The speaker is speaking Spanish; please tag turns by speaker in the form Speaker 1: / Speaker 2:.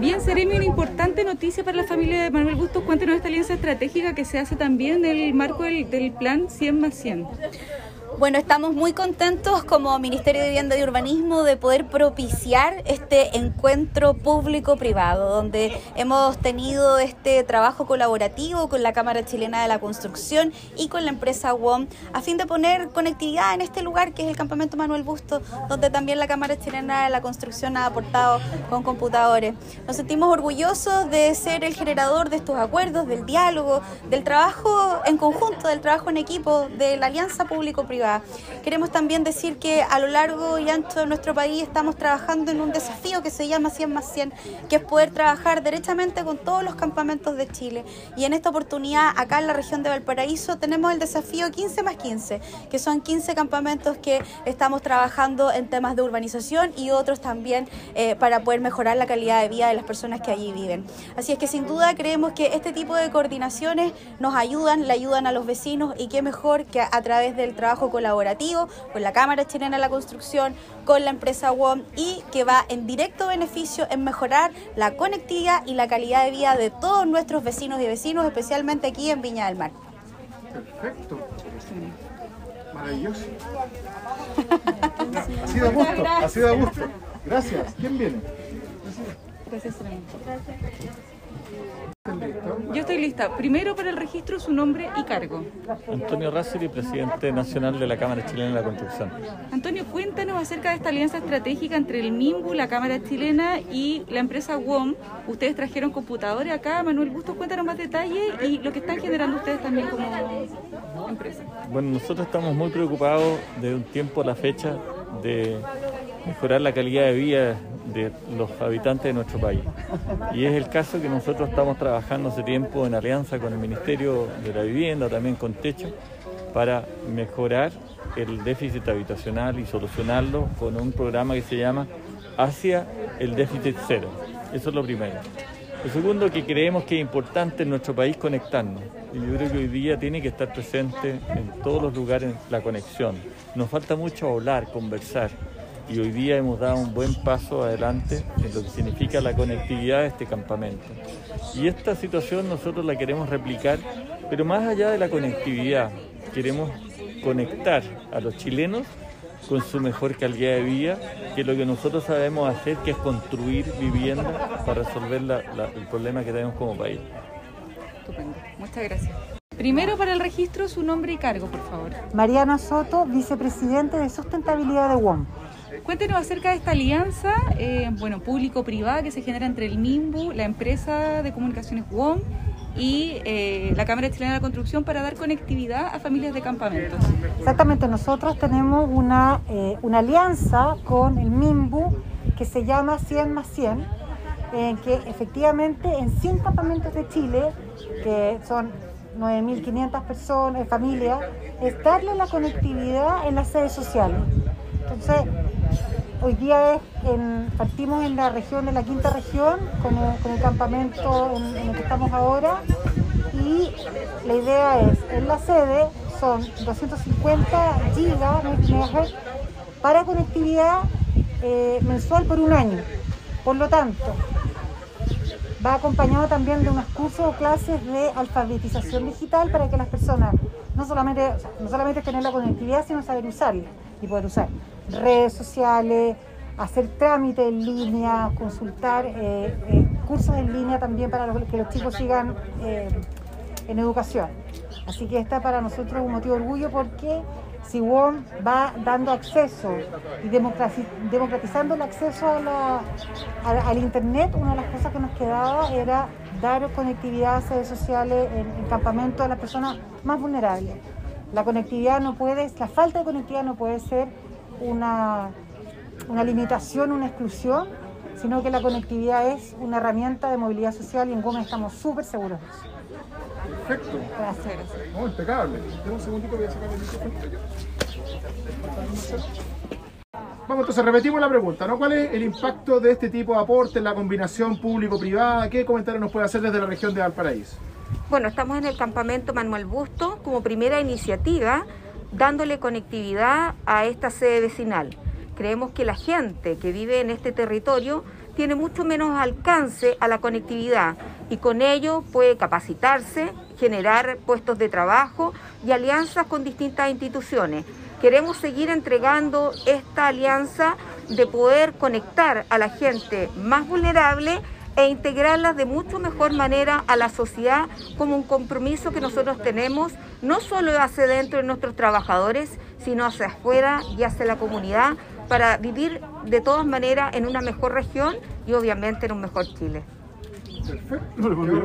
Speaker 1: Bien, Seremi, una importante noticia para la familia de Manuel Bustos. Cuéntenos esta alianza estratégica que se hace también en el marco del, del plan 100 más 100.
Speaker 2: Bueno, estamos muy contentos como Ministerio de Vivienda y Urbanismo de poder propiciar este encuentro público-privado, donde hemos tenido este trabajo colaborativo con la Cámara Chilena de la Construcción y con la empresa WOM, a fin de poner conectividad en este lugar que es el Campamento Manuel Busto, donde también la Cámara Chilena de la Construcción ha aportado con computadores. Nos sentimos orgullosos de ser el generador de estos acuerdos, del diálogo, del trabajo en conjunto, del trabajo en equipo, de la alianza público-privada. Queremos también decir que a lo largo y ancho de nuestro país estamos trabajando en un desafío que se llama 100 más 100, que es poder trabajar derechamente con todos los campamentos de Chile. Y en esta oportunidad, acá en la región de Valparaíso, tenemos el desafío 15 más 15, que son 15 campamentos que estamos trabajando en temas de urbanización y otros también eh, para poder mejorar la calidad de vida de las personas que allí viven. Así es que sin duda creemos que este tipo de coordinaciones nos ayudan, le ayudan a los vecinos y qué mejor que a través del trabajo colaborativo con la Cámara Chilena de la Construcción, con la empresa WOM y que va en directo beneficio en mejorar la conectividad y la calidad de vida de todos nuestros vecinos y vecinos, especialmente aquí en Viña del Mar.
Speaker 3: Perfecto. Maravilloso. Así de gusto, así de gusto. Gracias. ¿Quién viene?
Speaker 1: Gracias, yo estoy lista. Primero para el registro su nombre y cargo.
Speaker 4: Antonio Razzeri, presidente nacional de la Cámara Chilena de la Construcción.
Speaker 1: Antonio, cuéntanos acerca de esta alianza estratégica entre el MIMBU, la Cámara Chilena y la empresa WOM. Ustedes trajeron computadores acá. Manuel Bustos, cuéntanos más detalles y lo que están generando ustedes también como empresa.
Speaker 4: Bueno, nosotros estamos muy preocupados de un tiempo a la fecha de mejorar la calidad de vida de los habitantes de nuestro país. Y es el caso que nosotros estamos trabajando hace tiempo en alianza con el Ministerio de la Vivienda, también con Techo, para mejorar el déficit habitacional y solucionarlo con un programa que se llama Hacia el déficit cero. Eso es lo primero. Lo segundo que creemos que es importante en nuestro país conectarnos. Y yo creo que hoy día tiene que estar presente en todos los lugares la conexión. Nos falta mucho hablar, conversar y hoy día hemos dado un buen paso adelante en lo que significa la conectividad de este campamento. Y esta situación nosotros la queremos replicar, pero más allá de la conectividad, queremos conectar a los chilenos con su mejor calidad de vida, que es lo que nosotros sabemos hacer, que es construir vivienda para resolver el problema que tenemos como país.
Speaker 1: Estupendo, muchas gracias. Primero para el registro su nombre y cargo, por favor.
Speaker 5: Mariana Soto, vicepresidente de sustentabilidad de WOM.
Speaker 1: Cuéntenos acerca de esta alianza, eh, bueno, público-privada que se genera entre el MIMBU, la empresa de comunicaciones WOM y eh, la Cámara Chilena de la Construcción para dar conectividad a familias de campamentos.
Speaker 5: Exactamente, nosotros tenemos una, eh, una alianza con el MIMBU que se llama 100 más 100, en que efectivamente en 100 campamentos de Chile, que son 9.500 personas, familias, es darle la conectividad en las sedes sociales. Entonces, Hoy día partimos en la región, de la quinta región, con, el campamento en, el que estamos ahora. Y la idea es, en la sede son 250 gigas para conectividad eh, mensual por un año. Por lo tanto, va acompañado también de unos cursos o clases de alfabetización digital para que las personas no solamente, no solamente tener la conectividad, sino saber usarla y poder usar redes sociales, hacer trámites en línea, consultar eh, eh, cursos en línea también para que los chicos sigan eh, en educación. Así que esta para nosotros un motivo de orgullo porque si WOM va dando acceso y democratizando el acceso al Internet, una de las cosas que nos quedaba era dar conectividad a redes sociales en, en campamentos a las personas más vulnerables. La conectividad no puede, la falta de conectividad no puede ser una, una limitación, una exclusión, sino que la conectividad es una herramienta de movilidad social y en Gómez estamos súper seguros.
Speaker 3: Perfecto.
Speaker 5: Gracias.
Speaker 3: No, impecable. un segundito, voy a sacar el micrófono. Vamos, entonces repetimos la pregunta, ¿no? ¿Cuál es el impacto de este tipo de aporte en la combinación público-privada? ¿Qué comentario nos puede hacer desde la región de Valparaíso?
Speaker 6: Bueno, estamos en el campamento Manuel Busto como primera iniciativa dándole conectividad a esta sede vecinal. Creemos que la gente que vive en este territorio tiene mucho menos alcance a la conectividad y con ello puede capacitarse, generar puestos de trabajo y alianzas con distintas instituciones. Queremos seguir entregando esta alianza de poder conectar a la gente más vulnerable e integrarlas de mucho mejor manera a la sociedad como un compromiso que nosotros tenemos, no solo hacia dentro de nuestros trabajadores, sino hacia afuera y hacia la comunidad, para vivir de todas maneras en una mejor región y obviamente en un mejor Chile.
Speaker 3: Perfecto.